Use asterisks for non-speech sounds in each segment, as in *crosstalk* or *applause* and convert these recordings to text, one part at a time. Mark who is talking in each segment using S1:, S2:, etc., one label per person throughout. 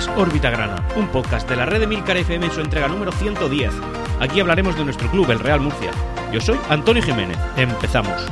S1: Es Órbita Grana, un podcast de la red de Milcar FM en su entrega número 110. Aquí hablaremos de nuestro club, el Real Murcia. Yo soy Antonio Jiménez. Empezamos.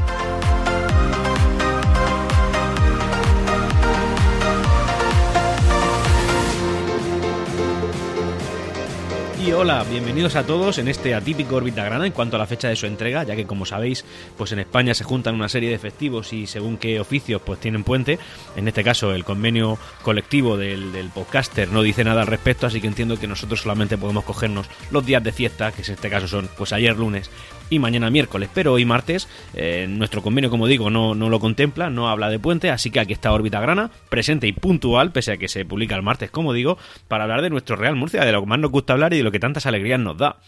S1: Hola, bienvenidos a todos en este atípico órbita grana en cuanto a la fecha de su entrega, ya que como sabéis, pues en España se juntan una serie de festivos y según qué oficios pues tienen puente. En este caso el convenio colectivo del, del podcaster no dice nada al respecto, así que entiendo que nosotros solamente podemos cogernos los días de fiesta, que en este caso son pues ayer lunes y mañana miércoles, pero hoy martes eh, nuestro convenio, como digo, no, no lo contempla, no habla de puente, así que aquí está órbita grana, presente y puntual, pese a que se publica el martes, como digo, para hablar de nuestro Real Murcia, de lo que más nos gusta hablar y de lo que tantas alegrías nos da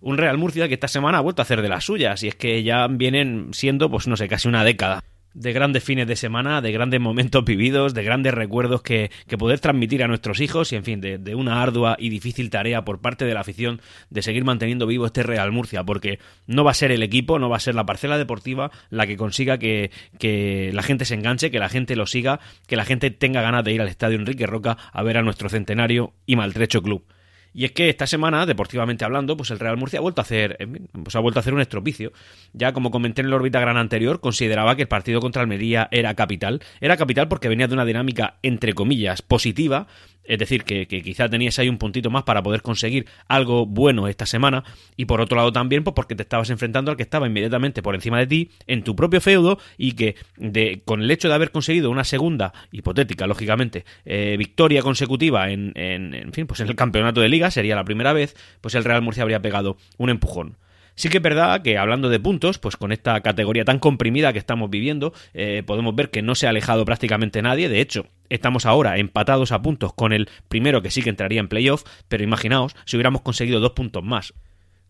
S1: un Real Murcia que esta semana ha vuelto a hacer de las suyas y es que ya vienen siendo pues no sé casi una década de grandes fines de semana, de grandes momentos vividos, de grandes recuerdos que, que poder transmitir a nuestros hijos y, en fin, de, de, una ardua y difícil tarea por parte de la afición de seguir manteniendo vivo este Real Murcia, porque no va a ser el equipo, no va a ser la parcela deportiva la que consiga que, que la gente se enganche, que la gente lo siga, que la gente tenga ganas de ir al Estadio Enrique Roca a ver a nuestro centenario y maltrecho club. Y es que esta semana, deportivamente hablando, pues el Real Murcia ha vuelto a hacer, pues ha vuelto a hacer un estropicio. Ya como comenté en el órbita gran anterior, consideraba que el partido contra Almería era capital. Era capital porque venía de una dinámica, entre comillas, positiva, es decir, que, quizá tenías ahí un puntito más para poder conseguir algo bueno esta semana. Y por otro lado también, pues porque te estabas enfrentando al que estaba inmediatamente por encima de ti, en tu propio feudo, y que de, con el hecho de haber conseguido una segunda, hipotética, lógicamente, eh, victoria consecutiva en, en, en fin, pues en el campeonato de liga, sería la primera vez, pues el Real Murcia habría pegado un empujón. Sí que es verdad que hablando de puntos, pues con esta categoría tan comprimida que estamos viviendo, eh, podemos ver que no se ha alejado prácticamente nadie. De hecho, estamos ahora empatados a puntos con el primero que sí que entraría en playoff, pero imaginaos si hubiéramos conseguido dos puntos más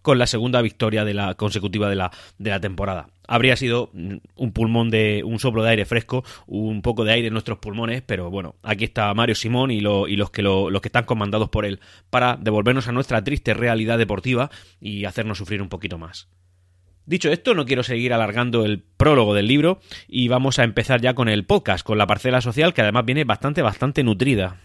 S1: con la segunda victoria de la consecutiva de la, de la temporada. Habría sido un pulmón de un soplo de aire fresco, un poco de aire en nuestros pulmones, pero bueno, aquí está Mario Simón y, lo, y los, que lo, los que están comandados por él para devolvernos a nuestra triste realidad deportiva y hacernos sufrir un poquito más. Dicho esto, no quiero seguir alargando el prólogo del libro y vamos a empezar ya con el podcast, con la parcela social que además viene bastante, bastante nutrida.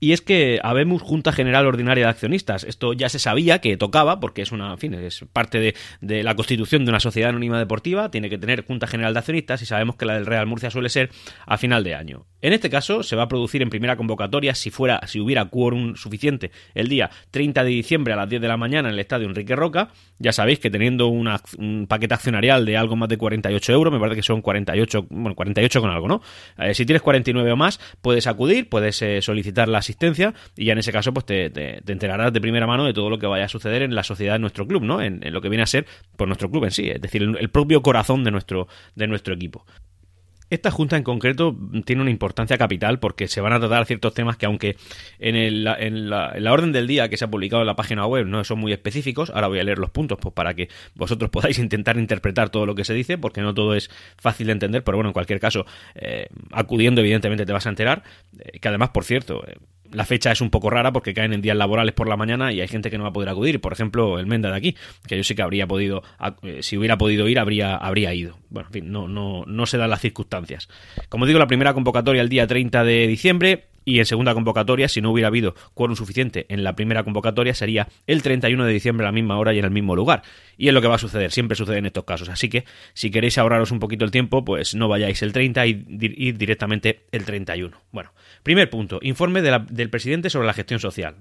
S1: Y es que habemos Junta General Ordinaria de Accionistas. Esto ya se sabía que tocaba, porque es una, fin, es parte de, de, la constitución de una sociedad anónima deportiva, tiene que tener Junta General de Accionistas y sabemos que la del Real Murcia suele ser a final de año. En este caso, se va a producir en primera convocatoria si fuera, si hubiera quórum suficiente el día 30 de diciembre a las 10 de la mañana en el estadio Enrique Roca. Ya sabéis que teniendo un paquete accionarial de algo más de 48 euros, me parece que son 48, bueno, 48 con algo, ¿no? Eh, si tienes 49 o más, puedes acudir, puedes eh, solicitar la y ya en ese caso pues te, te, te, enterarás de primera mano de todo lo que vaya a suceder en la sociedad de nuestro club, ¿no? En, lo que viene a ser por nuestro club en sí, es decir, el, el propio corazón de nuestro, de nuestro equipo. Esta junta en concreto tiene una importancia capital porque se van a tratar ciertos temas que aunque en, el, en, la, en, la, orden del día que se ha publicado en la página web no son muy específicos, ahora voy a leer los puntos pues para que vosotros *laughs* podáis intentar interpretar todo lo que se dice porque no todo es fácil de entender, pero bueno, en cualquier caso, eh, acudiendo evidentemente te vas a enterar, eh, que además, por cierto, eh, la fecha es un poco rara porque caen en días laborales por la mañana y hay gente que no va a poder acudir. Por ejemplo, el Menda de aquí, que yo sí que habría podido, si hubiera podido ir, habría, habría ido. Bueno, en fin, no, no, no se dan las circunstancias. Como digo, la primera convocatoria el día 30 de diciembre y en segunda convocatoria, si no hubiera habido quórum suficiente en la primera convocatoria, sería el 31 de diciembre a la misma hora y en el mismo lugar. Y es lo que va a suceder, siempre sucede en estos casos. Así que si queréis ahorraros un poquito el tiempo, pues no vayáis el 30 y ir directamente el 31. Bueno, primer punto, informe de del presidente sobre la gestión social.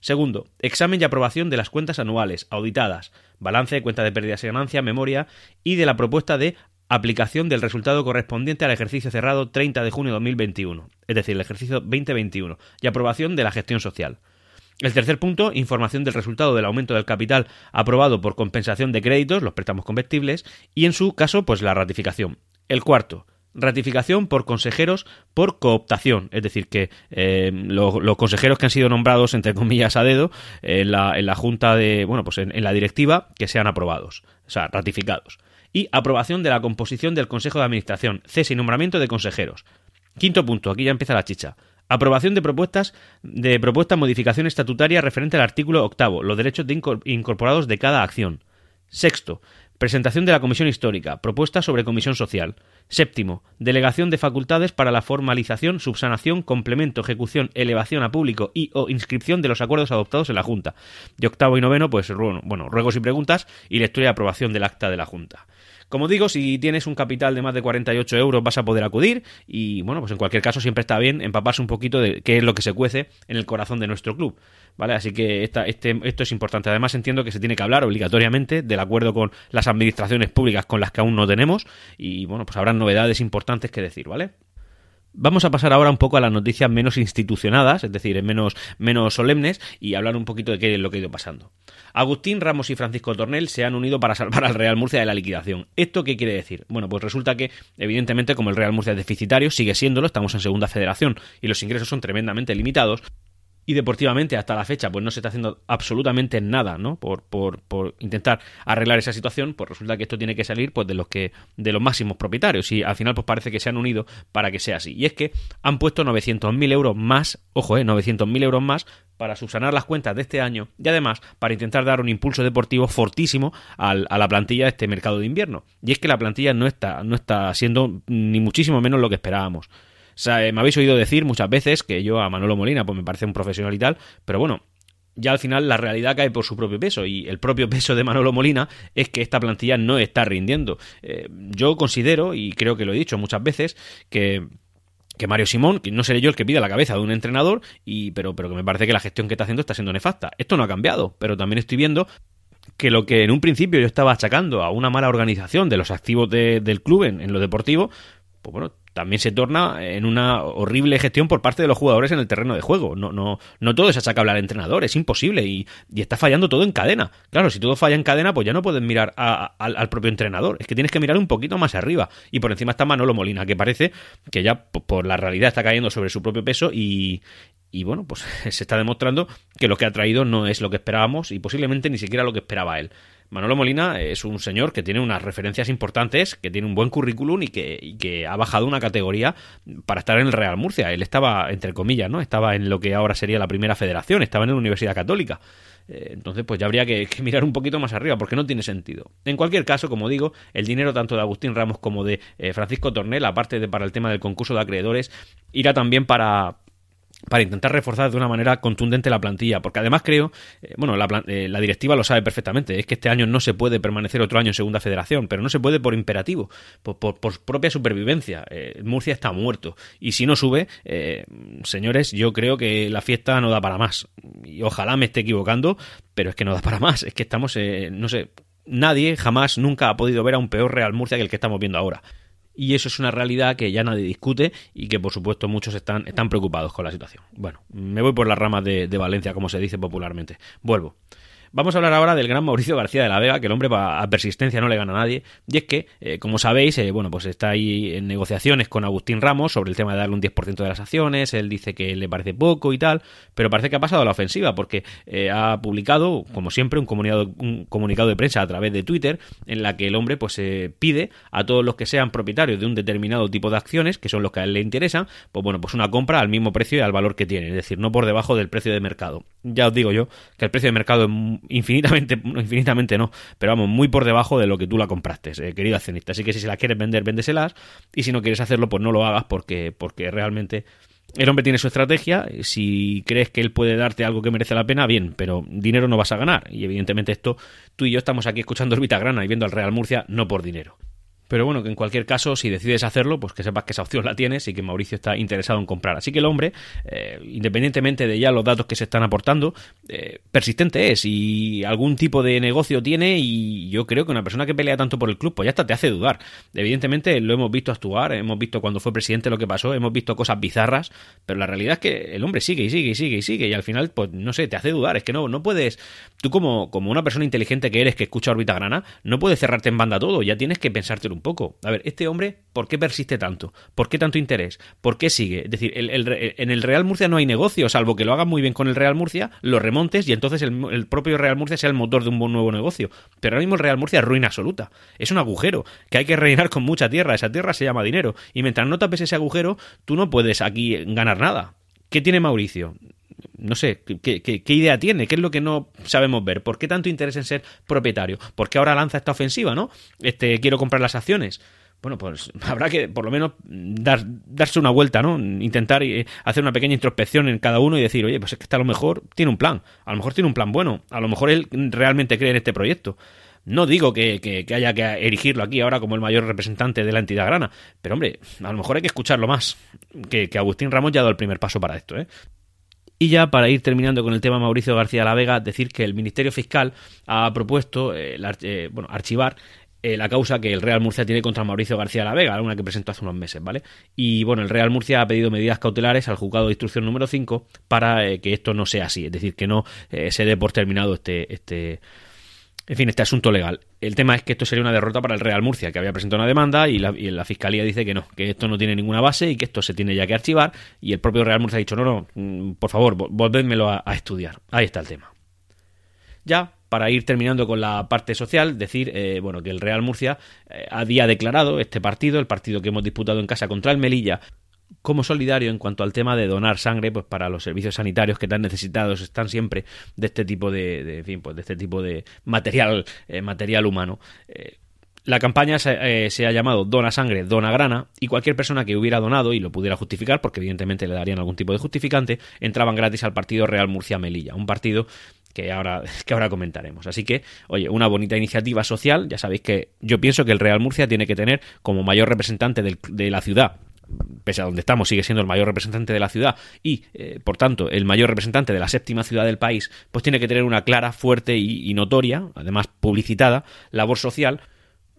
S1: Segundo, examen y aprobación de las cuentas anuales, auditadas, balance, cuenta de pérdidas y ganancia, memoria y de la propuesta de aplicación del resultado correspondiente al ejercicio cerrado 30 de junio de 2021, es decir, el ejercicio 2021, y aprobación de la gestión social. El tercer punto, información del resultado del aumento del capital aprobado por compensación de créditos, los préstamos convertibles, y en su caso, pues la ratificación. El cuarto, ratificación por consejeros por cooptación, es decir, que eh, los, consejeros que han sido nombrados, entre comillas, a dedo, en la, en la junta de, bueno, pues en la directiva, que sean aprobados, o sea, ratificados y aprobación de la composición del Consejo de Administración, cese y nombramiento de consejeros. Quinto punto, aquí ya empieza la chicha. Aprobación de propuestas de propuesta modificación estatutaria referente al artículo octavo, los derechos de incorporados de cada acción. Sexto, Presentación de la Comisión Histórica. Propuesta sobre Comisión Social. Séptimo. Delegación de facultades para la formalización, subsanación, complemento, ejecución, elevación a público y o inscripción de los acuerdos adoptados en la Junta. Y octavo y noveno, pues bueno, ruegos y preguntas y lectura y aprobación del acta de la Junta. Como digo, si tienes un capital de más de 48 euros vas a poder acudir y bueno, pues en cualquier caso siempre está bien empaparse un poquito de qué es lo que se cuece en el corazón de nuestro club. ¿Vale? Así que este, esto es importante. Además entiendo que se tiene que hablar obligatoriamente del acuerdo con las administraciones públicas con las que aún no tenemos y bueno, pues habrá novedades importantes que decir, ¿vale? Vamos a pasar ahora un poco a las noticias menos institucionadas, es decir, menos, menos solemnes, y hablar un poquito de qué es lo que ha ido pasando. Agustín Ramos y Francisco Tornel se han unido para salvar al Real Murcia de la liquidación. ¿Esto qué quiere decir? Bueno, pues resulta que, evidentemente, como el Real Murcia es deficitario, sigue siéndolo, estamos en segunda federación y los ingresos son tremendamente limitados, y deportivamente hasta la fecha pues no se está haciendo absolutamente nada no por, por, por, intentar arreglar esa situación pues resulta que esto tiene que salir pues de los que de los máximos propietarios y al final pues parece que se han unido para que sea así. Y es que han puesto 900.000 euros más ojo eh 900.000 euros más para subsanar las cuentas de este año y además para intentar dar un impulso deportivo fortísimo a la plantilla de este mercado de invierno. Y es que la plantilla no está no está siendo ni muchísimo menos lo que esperábamos sea, eh, me habéis oído decir muchas veces que yo a Manolo Molina pues me parece un profesional y tal, pero bueno, ya al final la realidad cae por su propio peso y el propio *laughs* peso de Manolo Molina es que esta plantilla no está rindiendo. Eh, yo considero, y creo que lo he dicho muchas veces, que que Mario Simón, que no seré yo el que pida la cabeza de un entrenador, y, pero, pero que me parece que la gestión que está haciendo está siendo nefasta. Esto no ha cambiado, pero también estoy viendo que lo que en un principio yo estaba achacando a una mala organización de los activos del club en, en, lo deportivo, pues bueno, también se torna en una horrible gestión por parte de los jugadores en el terreno de juego. No, no, no todo es achacable al entrenador, es imposible y, está fallando todo en cadena. Claro, si todo falla en cadena, pues ya no puedes mirar al propio entrenador, es que tienes que mirar un poquito más arriba. Y por encima está Manolo Molina, que parece que ya por la realidad está cayendo sobre su propio peso y, y bueno, pues *laughs* se está demostrando que lo que ha traído no es lo que esperábamos y posiblemente ni siquiera lo que esperaba él. Manolo Molina es un señor que tiene unas referencias importantes, que tiene un buen currículum y que, ha bajado una categoría para estar en el Real Murcia. Él estaba, entre comillas, ¿no? Estaba en lo que ahora sería la primera federación, estaba en la Universidad Católica. Eh, entonces, pues ya habría que, mirar un poquito más arriba, porque no tiene sentido. En cualquier caso, como digo, el dinero tanto de Agustín Ramos como de eh, Francisco Tornel, aparte de para el tema del concurso de acreedores, irá también para, para intentar reforzar de una manera contundente la plantilla, porque además creo, eh, bueno, eh, la, directiva lo sabe perfectamente, es que este año no se puede permanecer otro año en segunda federación, pero no se puede por imperativo, por, propia supervivencia. Eh, Murcia está muerto y si no sube, señores, yo creo que la fiesta no da para más y ojalá me esté equivocando, pero es que no da para más, es que estamos, no sé, nadie jamás nunca ha podido ver a un peor Real Murcia que el que estamos viendo ahora y eso es una realidad que ya nadie discute y que por supuesto muchos están, están preocupados con la situación. Bueno, me voy por las ramas de, de Valencia, como se dice popularmente. Vuelvo. Vamos a hablar ahora del gran Mauricio García de la Vega, que el hombre a persistencia no le gana a nadie. Y es que, eh, como sabéis, eh, bueno, pues está ahí en negociaciones con Agustín Ramos sobre el tema de darle un 10% de las acciones. Él dice que le parece poco y tal, pero parece que ha pasado a la ofensiva porque eh, ha publicado, como siempre, un comunicado, un comunicado de prensa a través de Twitter en la que el hombre pues pide a todos los que sean propietarios de un determinado tipo de acciones, que son los que a él le interesan, pues bueno, pues una compra al mismo precio y al valor que tiene, es decir, no por debajo del precio de mercado. Ya os digo yo que el precio de mercado es infinitamente, *laughs* infinitamente no, pero vamos, muy por debajo de lo que tú la compraste, eh, querido accionista. Así que si se la quieres vender, véndeselas, y si no quieres hacerlo, pues no lo hagas porque, porque realmente el hombre tiene su estrategia, si crees que él puede darte algo que merece la pena, bien, pero dinero no vas a ganar, y evidentemente esto, tú y yo estamos aquí escuchando Orbita Grana y viendo al Real Murcia no por dinero. Pero bueno, que en cualquier caso, si decides hacerlo, pues que sepas que esa opción la tienes y que Mauricio está interesado en comprar. Así que el hombre, eh, independientemente de ya los datos que se están aportando, eh, persistente es y algún tipo de negocio tiene y yo creo que una persona que pelea tanto por el club, pues ya hasta te hace dudar. Evidentemente lo hemos visto actuar, hemos visto cuando fue presidente lo que pasó, hemos visto cosas bizarras, pero la realidad es que el hombre sigue y sigue y sigue y sigue y al final, pues no sé, te hace dudar. Es que no, no puedes, tú como, como una persona inteligente que eres que escucha órbita grana, no puedes cerrarte en banda todo, ya tienes que pensártelo un poco. A ver, este hombre, ¿por qué persiste tanto? ¿Por qué tanto interés? ¿Por qué sigue? Es decir, en el Real Murcia no hay negocio, salvo que lo haga muy bien con el Real Murcia, lo remontes y entonces el, propio Real Murcia sea el motor de un nuevo negocio. Pero ahora mismo el Real Murcia es ruina absoluta. Es un agujero que hay que rellenar con mucha tierra. Esa tierra se llama dinero. Y mientras no tapes ese agujero, tú no puedes aquí ganar nada. ¿Qué tiene Mauricio? No sé, ¿qué, qué, idea tiene? ¿Qué es lo que no sabemos ver? ¿Por qué tanto interés en ser propietario? ¿Por qué ahora lanza esta ofensiva, no? Este, quiero comprar las acciones bueno, pues *laughs* habrá que por lo menos dar, darse una vuelta, ¿no? Intentar eh, hacer una pequeña introspección en cada uno y decir, oye, pues es que a lo mejor tiene un plan, a lo mejor tiene un plan bueno, a lo mejor él realmente cree en este proyecto. No digo que, haya que erigirlo aquí ahora como el mayor representante de la entidad grana, pero hombre, a lo mejor hay que escucharlo más, que, Agustín Ramos ya ha dado el primer paso para esto, ¿eh? Y ya para ir terminando con el tema Mauricio García La Vega, decir que el Ministerio Fiscal ha propuesto eh, eh, bueno, archivar eh, la causa que el Real Murcia tiene contra Mauricio García La Vega, una que presentó hace unos meses, ¿vale? Y bueno, el Real Murcia ha pedido medidas cautelares al juzgado de instrucción número 5 para que esto no sea así, es decir, que no se dé por terminado este, este, en fin, este asunto legal. El tema es que esto sería una derrota para el Real Murcia, que había presentado una demanda y la, Fiscalía dice que no, que esto no tiene ninguna base y que esto se tiene ya que archivar. Y el propio Real Murcia ha dicho, no, no, mm, por favor, volvédmelo a, estudiar. Ahí está el tema. Ya, para ir terminando con la parte social, decir eh, bueno que el Real Murcia eh, había declarado este partido, el partido que hemos disputado en casa contra el Melilla, como solidario en cuanto al tema de donar sangre pues para los servicios sanitarios que tan necesitados están siempre de este tipo de, fin, pues de este tipo de material eh, material humano. Eh, la campaña se, eh, se, ha llamado Dona Sangre, Dona Grana, y cualquier persona que hubiera donado y lo pudiera justificar, porque evidentemente le darían algún tipo de justificante, entraban gratis al partido Real Murcia Melilla, un partido que ahora, *laughs* que ahora comentaremos. Así que, oye, una bonita iniciativa social, ya sabéis que yo pienso que el Real Murcia tiene que tener como mayor representante de la ciudad pese a donde estamos, sigue siendo el mayor representante de la ciudad y, eh, por tanto, el mayor representante de la séptima ciudad del país, pues tiene que tener una clara, fuerte y, notoria, además publicitada, labor social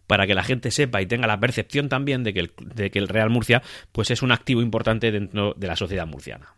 S1: para que la gente sepa y tenga la percepción también de que el, de que el Real Murcia pues es un activo importante dentro de la sociedad murciana.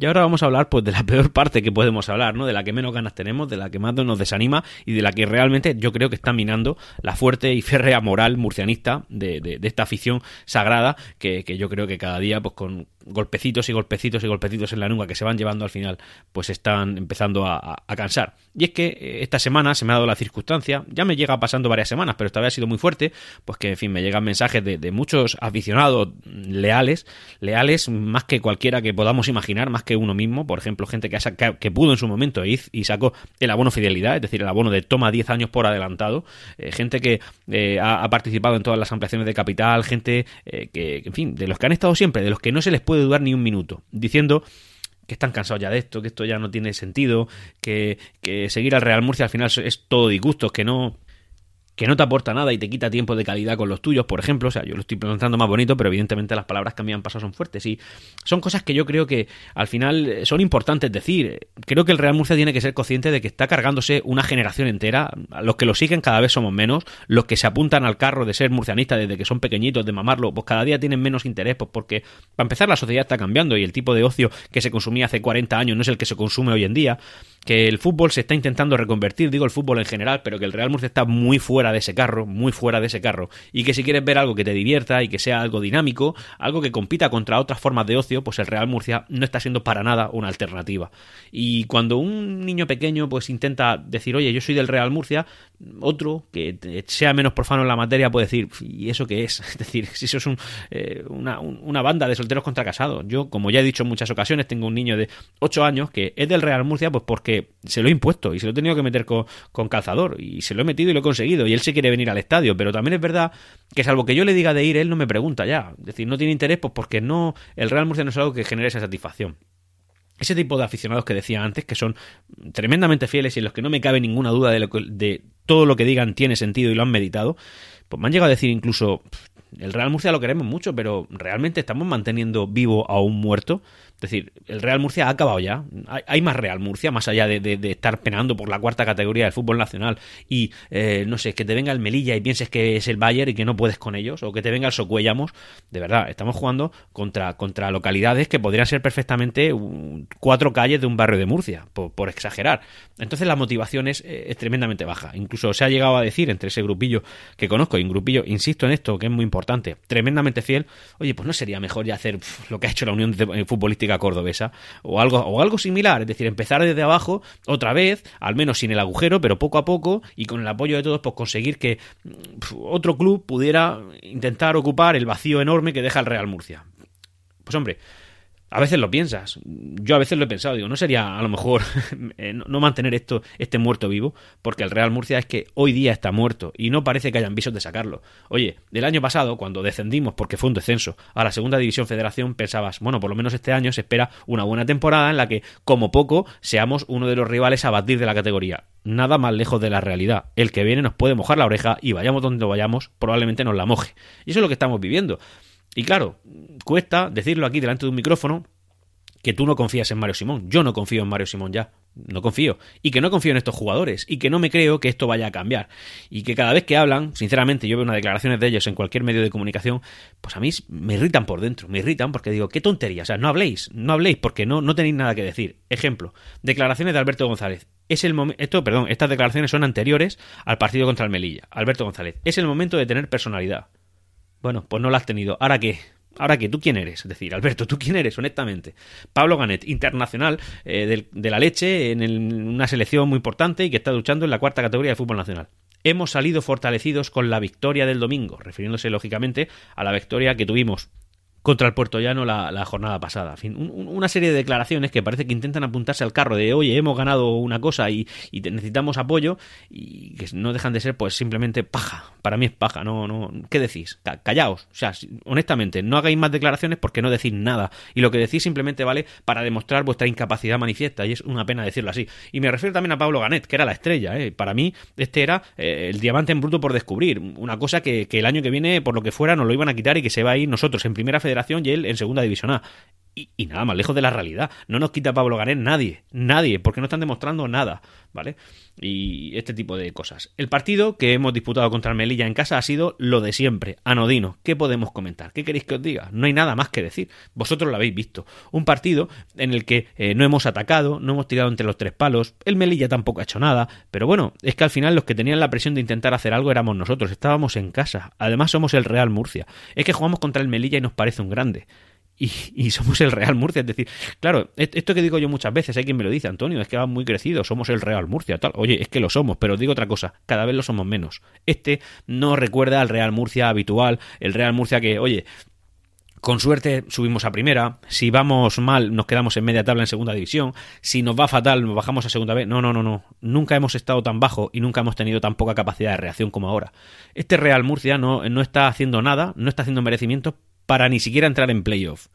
S1: Y ahora vamos a hablar pues de la peor parte que podemos hablar, ¿no? De la que menos ganas tenemos, de la que más nos desanima y de la que realmente yo creo que está minando la fuerte y férrea moral murcianista de, de, esta afición sagrada que, que, yo creo que cada día pues con, golpecitos y golpecitos y golpecitos en la nuca que se van llevando al final, pues están empezando a, cansar. Y es que eh, esta semana se me ha dado la circunstancia, ya me llega pasando varias semanas, pero esta vez ha sido muy fuerte, pues que, en fin, me llegan mensajes de, muchos aficionados leales, leales más que cualquiera que podamos imaginar, más que uno mismo, por ejemplo, gente que, que pudo en su momento ir y sacó el abono fidelidad, es decir, el abono de toma 10 años por adelantado, eh, gente que eh, ha, participado en todas las ampliaciones de capital, gente que, en fin, de los que han estado siempre, de los que no se les puede dudar ni un minuto, diciendo que están cansados ya de esto, que esto ya no tiene sentido, que, que seguir al Real Murcia al final es todo disgusto, que no, que no te aporta nada y te quita tiempo de calidad con los tuyos, por ejemplo. O sea, yo lo estoy pronunciando más bonito, pero evidentemente las palabras que me han pasado son fuertes. Y son cosas que yo creo que al final eh, son importantes decir. Creo que el Real Murcia tiene que ser consciente de que está cargándose una generación entera. Los que lo siguen cada vez somos menos. Los que se apuntan al carro de ser murcianista desde que son pequeñitos, de mamarlo, pues cada día tienen menos interés, pues porque, para empezar, la sociedad está cambiando y el tipo de ocio que se consumía hace 40 años no es el que se consume hoy en día que el fútbol se está intentando reconvertir, digo el fútbol en general, pero que el Real Murcia está muy fuera de ese carro, muy fuera de ese carro, y que si quieres ver algo que te divierta y que sea algo dinámico, algo que compita contra otras formas de ocio, pues el Real Murcia no está siendo para nada una alternativa. Y cuando un niño pequeño pues intenta decir, oye, yo soy del Real Murcia, otro que sea menos profano en la materia puede decir, ¿y eso qué es? *laughs* Es decir, si eso es eh, una, una, banda de solteros contra casados. Yo, como ya he dicho en muchas ocasiones, tengo un niño de 8 años que es del Real Murcia, pues porque se lo he impuesto y se lo he tenido que meter con, calzador y se lo he metido y lo he conseguido y él se quiere venir al estadio, pero también es verdad que salvo que yo le diga de ir, él no me pregunta ya, es decir, no tiene interés pues porque no, el Real Murcia no es algo que genere esa satisfacción. Ese tipo de aficionados que decía antes, que son tremendamente fieles y en los que no me cabe ninguna duda de, lo de todo lo que digan tiene sentido y lo han meditado, pues me han llegado a decir incluso, el Real Murcia lo queremos mucho, pero ¿realmente estamos manteniendo vivo a un muerto? Es decir, el Real Murcia ha acabado ya. Hay, más Real Murcia, más allá de, estar penando por la cuarta categoría del fútbol nacional y, eh, no sé, que te venga el Melilla y pienses que es el Bayern y que no puedes con ellos, o que te venga el Socuellamos. De verdad, estamos jugando contra, contra localidades que podrían ser perfectamente cuatro calles de un barrio de Murcia, por, exagerar. Entonces la motivación es, eh, es, tremendamente baja. Incluso se ha llegado a decir entre ese grupillo que conozco, y un grupillo, insisto en esto, que es muy importante, tremendamente fiel, oye, pues no sería mejor ya hacer lo que ha hecho la Unión Futbolística Cordobesa o algo, o algo similar, es decir, empezar desde abajo otra vez, al menos sin el agujero, pero poco a poco y con el apoyo de todos, pues conseguir que otro club pudiera intentar ocupar el vacío enorme que deja el Real Murcia. Pues hombre, a veces lo piensas. Yo a veces lo he pensado. Digo, no sería a lo mejor *laughs* eh, no mantener esto, este muerto vivo, porque el Real Murcia es que hoy día está muerto y no parece que hayan visos de sacarlo. Oye, del año pasado, cuando descendimos, porque fue un descenso, a la segunda división federación, pensabas, bueno, por lo menos este año se espera una buena temporada en la que, como poco, seamos uno de los rivales a batir de la categoría. Nada más lejos de la realidad. El que viene nos puede mojar la oreja y vayamos donde vayamos, probablemente nos la moje. Y eso es lo que estamos viviendo. Y claro, cuesta decirlo aquí delante de un micrófono que tú no confías en Mario Simón. Yo no confío en Mario Simón ya. No confío. Y que no confío en estos jugadores. Y que no me creo que esto vaya a cambiar. Y que cada vez que hablan, sinceramente, yo veo unas declaraciones de ellos en cualquier medio de comunicación, pues a mí me irritan por dentro. Me irritan porque digo, qué tontería. O sea, no habléis. No habléis porque no, no tenéis nada que decir. Ejemplo, declaraciones de Alberto González. Es el esto, perdón, estas declaraciones son anteriores al partido contra el Melilla. Alberto González. Es el momento de tener personalidad. Bueno, pues no la has tenido. ¿Ahora qué? Ahora qué? ¿tú quién eres? Es decir, Alberto, ¿tú quién eres, honestamente? Pablo Ganet, internacional eh, de, la leche en, una selección muy importante y que está luchando en la cuarta categoría de fútbol nacional. Hemos salido fortalecidos con la victoria del domingo, refiriéndose lógicamente a la victoria que tuvimos contra el Puerto Llano la, jornada pasada. En fin, una serie de declaraciones que parece que intentan apuntarse al carro de, oye, hemos ganado una cosa y, necesitamos apoyo y que no dejan de ser pues simplemente paja. Para mí es paja, no, no, ¿qué decís? Callaos. O sea, honestamente, no hagáis más declaraciones porque no decís nada. Y lo que decís simplemente vale para demostrar vuestra incapacidad manifiesta y es una pena decirlo así. Y me refiero también a Pablo Ganet, que era la estrella. ¿eh? Para mí, este era eh, el diamante en bruto por descubrir. Una cosa que, que el año que viene, por lo que fuera, nos lo iban a quitar y que se va a ir nosotros en primera federación y él en segunda división A. Y, nada más lejos de la realidad. No nos quita Pablo Ganet nadie, nadie, porque no están demostrando nada, ¿vale? Y este tipo de cosas. El partido que hemos disputado contra el Melilla en casa ha sido lo de siempre, anodino. ¿Qué podemos comentar? ¿Qué queréis que os diga? No hay nada más que decir. Vosotros lo habéis visto. Un partido en el que eh, no hemos atacado, no hemos tirado entre los tres palos, el Melilla tampoco ha hecho nada, pero bueno, es que al final los que tenían la presión de intentar hacer algo éramos nosotros, estábamos en casa. Además somos el Real Murcia. Es que jugamos contra el Melilla y nos parece un grande y, somos el Real Murcia. Es decir, claro, esto que digo yo muchas veces, hay quien me lo dice, Antonio, es que va muy crecido, somos el Real Murcia, tal. Oye, es que lo somos, pero os digo otra cosa, cada vez lo somos menos. Este no recuerda al Real Murcia habitual, el Real Murcia que, oye, con suerte subimos a primera, si vamos mal nos quedamos en media tabla en segunda división, si nos va fatal nos bajamos a segunda vez. No, no, no, no. Nunca hemos estado tan bajo y nunca hemos tenido tan poca capacidad de reacción como ahora. Este Real Murcia no, no está haciendo nada, no está haciendo merecimientos para ni siquiera entrar en playoff.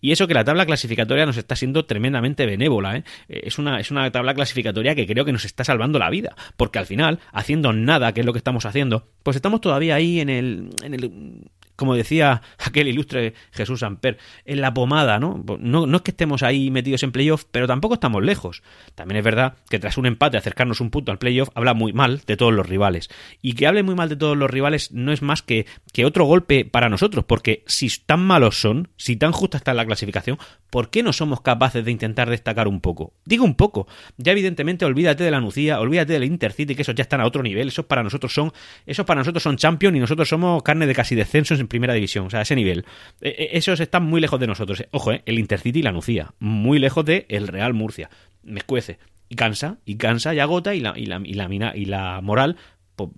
S1: Y eso que la tabla clasificatoria nos está siendo tremendamente benévola. ¿eh? Es, una, es una tabla clasificatoria que creo que nos está salvando la vida. Porque al final, haciendo nada, que es lo que estamos haciendo, pues estamos todavía ahí en el, en el como decía aquel ilustre Jesús Amper, en la pomada, ¿no? ¿no? Es que estemos ahí metidos en playoff, pero tampoco estamos lejos. También es verdad que tras un empate acercarnos un punto al playoff habla muy mal de todos los rivales. Y que hable muy mal de todos los rivales no es más que, que otro golpe para nosotros, porque si tan malos son, si tan justa está la clasificación, ¿por qué no somos capaces de intentar destacar un poco? Digo un poco. Ya evidentemente olvídate de la Nucía, olvídate del Intercity, que esos ya están a otro nivel, esos para nosotros son, esos para nosotros son champion y nosotros somos carne de casi descenso en primera división, o sea, a ese nivel. E, e, esos están muy lejos de nosotros. Ojo, eh, el Intercity y la Nucía, muy lejos de el Real Murcia. Me escuece. Y cansa, y cansa y agota y la, y la, y la, mina, y la moral pues,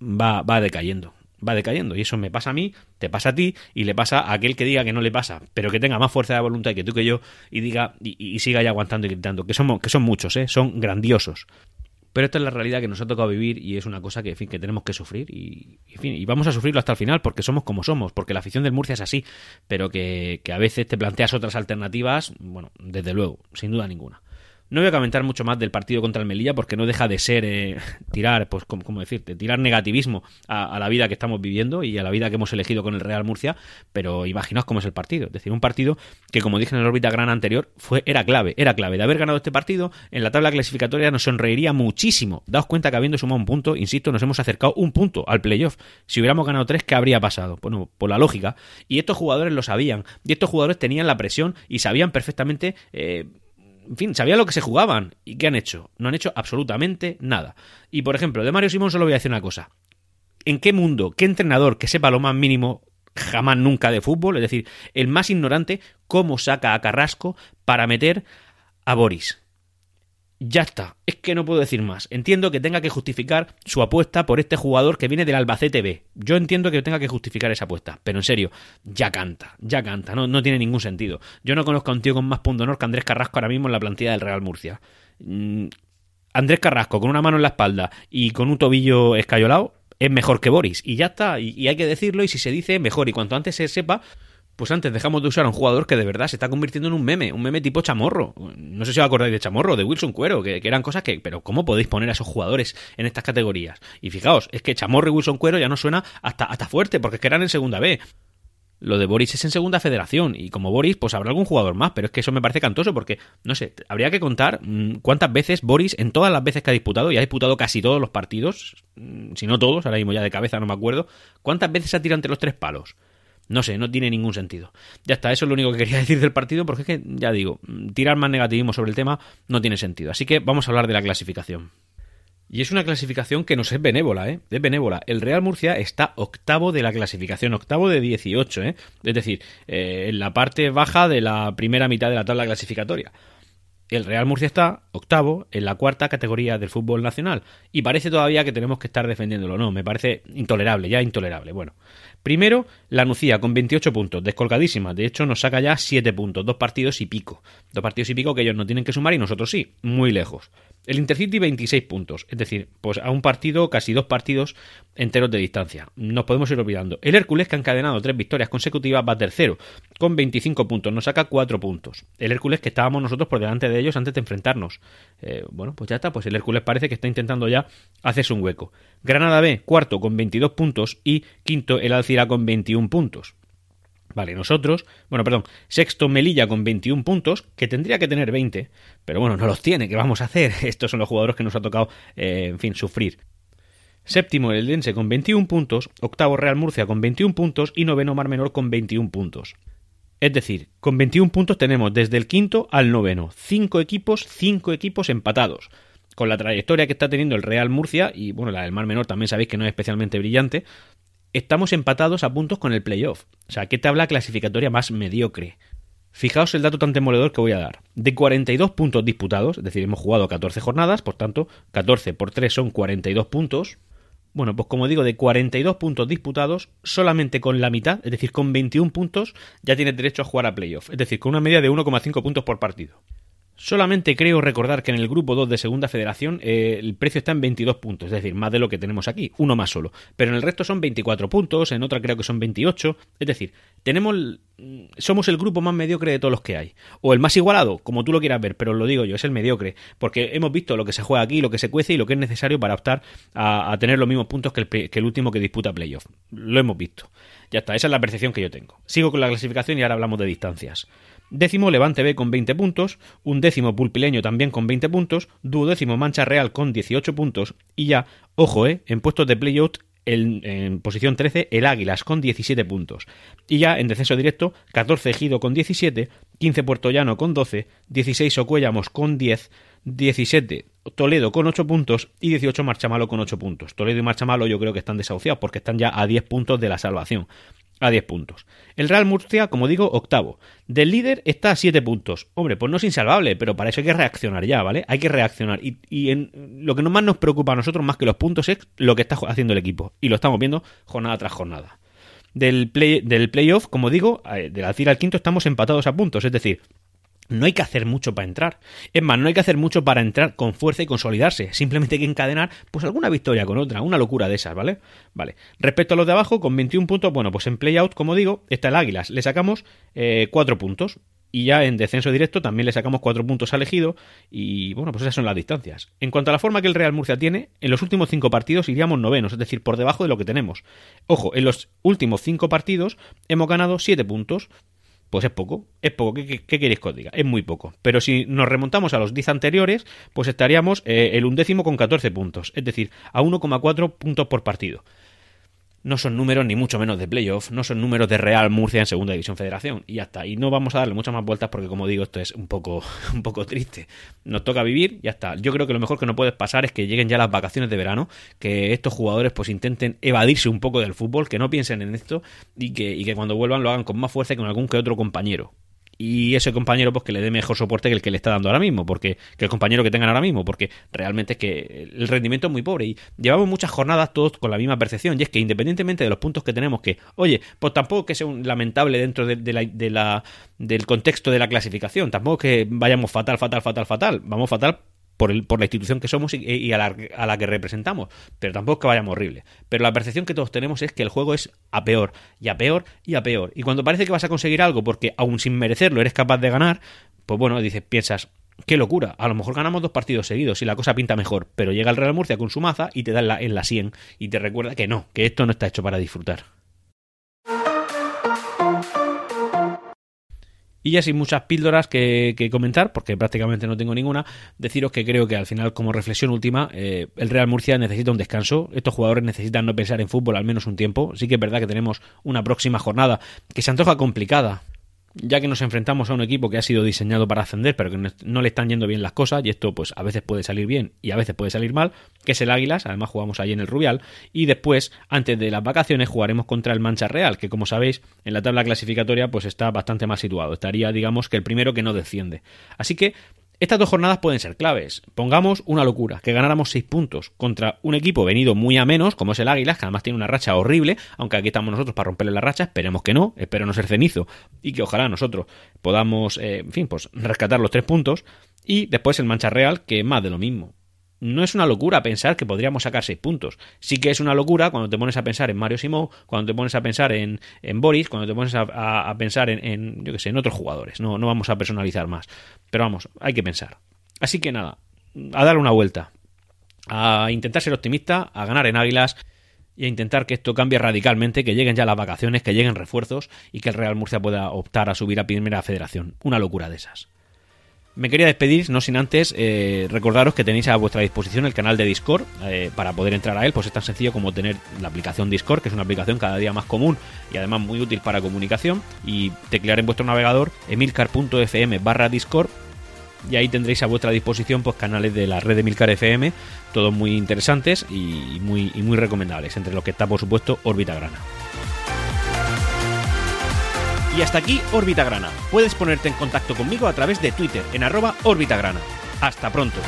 S1: va, va decayendo va decayendo. Y eso me pasa a mí, te pasa a ti y le pasa a aquel que diga que no le pasa, pero que tenga más fuerza de voluntad que tú que yo y diga y, siga ya aguantando y gritando. Que, somos, que son muchos, ¿eh? son grandiosos. Pero esta es la realidad que nos ha tocado vivir y es una cosa que, en fin, que tenemos que sufrir y, fin, y vamos a sufrirlo hasta el final porque somos como somos, porque la afición del Murcia es así, pero que, que a veces te planteas otras alternativas, bueno, desde luego, sin duda ninguna. No voy a comentar mucho más del partido contra el Melilla porque no deja de ser eh, *laughs* tirar, pues como, decirte, tirar negativismo a, la vida que estamos viviendo y a la vida que hemos elegido con el Real Murcia, pero imaginaos cómo es el partido. Es decir, un partido que, como dije en el órbita gran anterior, fue, era clave, era clave. De haber ganado este partido, en la tabla clasificatoria nos sonreiría muchísimo. Daos cuenta que habiendo sumado un punto, insisto, nos hemos acercado un punto al playoff. Si hubiéramos ganado tres, ¿qué habría pasado? Bueno, por la lógica. Y estos jugadores lo sabían. Y estos jugadores tenían la presión y sabían perfectamente. Eh, en fin, sabían lo que se jugaban. ¿Y qué han hecho? No han hecho absolutamente nada. Y por ejemplo, de Mario Simón solo voy a decir una cosa. ¿En qué mundo, qué entrenador que sepa lo más mínimo jamás nunca de fútbol, es decir, el más ignorante, cómo saca a Carrasco para meter a Boris? Ya está, es que no puedo decir más. Entiendo que tenga que justificar su apuesta por este jugador que viene del Albacete B. Yo entiendo que tenga que justificar esa apuesta, pero en serio, ya canta, ya canta, no, no tiene ningún sentido. Yo no conozco a un tío con más punto honor que Andrés Carrasco ahora mismo en la plantilla del Real Murcia. Mm, Andrés Carrasco con una mano en la espalda y con un tobillo escayolado es mejor que Boris. Y ya está, y, y hay que decirlo, y si se dice, mejor. Y cuanto antes se sepa, pues antes dejamos de usar a un jugador que de verdad se está convirtiendo en un meme, un meme tipo chamorro. No sé si os acordáis de chamorro, de Wilson Cuero, que, eran cosas que. Pero ¿cómo podéis poner a esos jugadores en estas categorías? Y fijaos, es que chamorro y Wilson Cuero ya no suena hasta, hasta fuerte, porque es que eran en segunda B. Lo de Boris es en segunda federación y como Boris pues habrá algún jugador más, pero es que eso me parece cantoso porque, no sé, habría que contar mmm, cuántas veces Boris, en todas las veces que ha disputado, y ha disputado casi todos los partidos, mmm, si no todos, ahora mismo ya de cabeza no me acuerdo, cuántas veces ha tirado entre los tres palos. No sé, no tiene ningún sentido. Ya está, eso es lo único que quería *laughs* decir del partido, porque es que, ya digo, tirar más negativismo sobre el tema no tiene sentido. Así que vamos a hablar de la clasificación. Y es una clasificación que nos es benévola, ¿eh? Es benévola. El Real Murcia está octavo de la clasificación, octavo de 18, ¿eh? Es decir, eh, en la parte baja de la primera mitad de la tabla clasificatoria. El Real Murcia está octavo en la cuarta categoría del fútbol nacional. Y parece todavía que tenemos que estar defendiéndolo. No, me parece intolerable, ya intolerable. Bueno, Primero, la Nucía con 28 puntos, descolgadísima. De hecho, nos saca ya 7 puntos, dos partidos y pico. Dos partidos y pico que ellos no tienen que sumar y nosotros sí, muy lejos. El Intercity 26 puntos, es decir, pues a un partido, casi dos partidos enteros de distancia. Nos podemos ir olvidando. El Hércules, que ha encadenado tres victorias consecutivas, va tercero, con 25 puntos, nos saca 4 puntos. El Hércules, que estábamos nosotros por delante de ellos antes de enfrentarnos. Eh, bueno, pues ya está, pues el Hércules parece que está intentando ya hacerse un hueco. Granada B, cuarto, con 22 puntos, y quinto, el Alcira con 21 puntos. Vale, nosotros, bueno, perdón, sexto Melilla con 21 puntos, que tendría que tener 20, pero bueno, no los tiene, ¿qué vamos a hacer? *laughs* Estos son los jugadores que nos ha tocado, eh, en fin, sufrir. Séptimo el Dense con 21 puntos, octavo Real Murcia con 21 puntos y noveno Mar Menor con 21 puntos. Es decir, con 21 puntos tenemos desde el quinto al noveno, cinco equipos, cinco equipos empatados. Con la trayectoria que está teniendo el Real Murcia, y bueno, la del Mar Menor también sabéis que no es especialmente brillante, estamos empatados a puntos con el playoff. O sea, ¿qué tabla clasificatoria más mediocre? Fijaos el dato tan demoledor que voy a dar. De 42 puntos disputados, es decir, hemos jugado 14 jornadas, por tanto, 14 por 3 son 42 puntos. Bueno, pues como digo, de 42 puntos disputados, solamente con la mitad, es decir, con 21 puntos, ya tienes derecho a jugar a playoff. Es decir, con una media de 1,5 puntos por partido. Solamente creo recordar que en el grupo 2 de Segunda Federación eh, el precio está en 22 puntos, es decir, más de lo que tenemos aquí, uno más solo. Pero en el resto son 24 puntos, en otra creo que son 28. Es decir, tenemos somos el grupo más mediocre de todos los que hay. O el más igualado, como tú lo quieras ver, pero lo digo yo, es el mediocre. Porque hemos visto lo que se juega aquí, lo que se cuece y lo que es necesario para optar a, a tener los mismos puntos que el, que el último que disputa playoff. Lo hemos visto. Ya está, esa es la percepción que yo tengo. Sigo con la clasificación y ahora hablamos de distancias. Décimo Levante B con 20 puntos, un décimo Pulpileño también con 20 puntos, duodécimo Mancha Real con 18 puntos y ya, ojo, eh, en puestos de playout en, posición 13 el Águilas con 17 puntos. Y ya en descenso directo 14 Ejido con 17, 15 Puerto Llano con 12, 16 Ocuellamos con 10, 17 Toledo con 8 puntos y 18 Marchamalo con 8 puntos. Toledo y Marchamalo yo creo que están desahuciados porque están ya a 10 puntos de la salvación a 10 puntos. El Real Murcia, como digo, octavo. Del líder está a 7 puntos. Hombre, pues no es insalvable, pero para eso hay que reaccionar ya, ¿vale? Hay que reaccionar. Y, y en, lo que más nos preocupa a nosotros más que los puntos es lo que está haciendo el equipo. Y lo estamos viendo jornada tras jornada. Del, play, del playoff, como digo, eh, del Alcira al quinto estamos empatados a puntos. Es decir, no hay que hacer mucho para entrar. Es más, no hay que hacer mucho para entrar con fuerza y consolidarse. Simplemente hay que encadenar, pues, alguna victoria con otra. Una locura de esas, ¿vale? Vale. Respecto a los de abajo, con 21 puntos, bueno, pues en playout, como digo, está el Águilas. Le sacamos eh, 4 puntos. Y ya en descenso directo también le sacamos 4 puntos al elegido. Y bueno, pues esas son las distancias. En cuanto a la forma que el Real Murcia tiene, en los últimos 5 partidos iríamos novenos, es decir, por debajo de lo que tenemos. Ojo, en los últimos 5 partidos hemos ganado 7 puntos. Pues es poco, es poco, ¿qué, qué, queréis que os diga? Es muy poco. Pero si nos remontamos a los 10 anteriores, pues estaríamos eh, el undécimo con 14 puntos, es decir, a 1,4 puntos por partido. No son números ni mucho menos de playoff, no son números de Real Murcia en Segunda División Federación y ya está. Y no vamos a darle muchas más vueltas porque como digo, esto es un poco, *laughs* un poco triste. Nos toca vivir, ya está. Yo creo que lo mejor que no puede pasar es que lleguen ya las vacaciones de verano, que estos jugadores pues intenten evadirse un poco del fútbol, que no piensen en esto y que, y que cuando vuelvan lo hagan con más fuerza que con algún que otro compañero y ese compañero pues que le dé mejor soporte que el que le está dando ahora mismo, porque que el compañero que tengan ahora mismo, porque realmente es que el rendimiento es muy pobre y llevamos muchas jornadas todos con la misma percepción y es que independientemente de los puntos que tenemos que, oye, pues tampoco que sea un lamentable dentro de, la, de la, del contexto de la clasificación, tampoco que vayamos fatal, fatal, fatal, fatal, vamos fatal por, el, por la institución que somos y, a, la, a, la, que representamos, pero tampoco que vayamos horrible. Pero la percepción que todos tenemos es que el juego es a peor, y a peor, y a peor. Y cuando parece que vas a conseguir algo porque aún sin merecerlo eres capaz de ganar, pues bueno, dices, piensas, qué locura, a lo mejor ganamos dos partidos seguidos y la cosa pinta mejor, pero llega el Real Murcia con su maza y te da en la, en la 100 y te recuerda que no, que esto no está hecho para disfrutar. Y ya sin muchas píldoras que, comentar, porque prácticamente no tengo ninguna, deciros que creo que al final, como reflexión última, eh, el Real Murcia necesita un descanso. Estos jugadores necesitan no pensar en fútbol al menos un tiempo. Sí que es verdad que tenemos una próxima jornada que se antoja complicada, ya que nos enfrentamos a un equipo que ha sido diseñado para ascender, pero que no le están yendo bien las cosas, y esto pues a veces puede salir bien y a veces puede salir mal, que es el Águilas, además jugamos ahí en el Rubial, y después, antes de las vacaciones, jugaremos contra el Mancha Real, que como sabéis, en la tabla clasificatoria pues está bastante más situado, estaría digamos que el primero que no desciende. Así que estas dos jornadas pueden ser claves. Pongamos una locura, que ganáramos 6 puntos contra un equipo venido muy a menos, como es el Águilas, que además tiene una racha horrible, aunque aquí estamos nosotros para romperle la racha, esperemos que no, espero no ser cenizo, y que ojalá nosotros podamos, eh, en fin, pues rescatar los 3 puntos, y después el Mancha Real, que más de lo mismo no es una locura pensar que podríamos sacar seis puntos. Sí que es una locura cuando te pones a pensar en Mario Simón, cuando te pones a pensar en, en Boris, cuando te pones a, pensar en, yo que sé, en otros jugadores. No, no vamos a personalizar más. Pero vamos, hay que pensar. Así que nada, a dar una vuelta. A intentar ser optimista, a ganar en Águilas y a intentar que esto cambie radicalmente, que lleguen ya las vacaciones, que lleguen refuerzos y que el Real Murcia pueda optar a subir a primera federación. Una locura de esas. Me quería despedir, no sin antes eh, recordaros que tenéis a vuestra disposición el canal de Discord eh, para poder entrar a él, pues es tan sencillo como tener la aplicación Discord, que es una aplicación cada día más común y además muy útil para comunicación, y teclear en vuestro navegador emilcar.fm barra Discord y ahí tendréis a vuestra disposición pues canales de la red de Milcar FM, todos muy interesantes y muy, y muy recomendables, entre los que está por supuesto Orbita Grana. Y hasta aquí Órbita Grana. Puedes ponerte en contacto conmigo a través de Twitter en arroba Grana. Hasta pronto.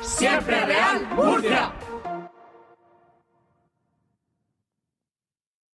S2: Siempre Real Murcia.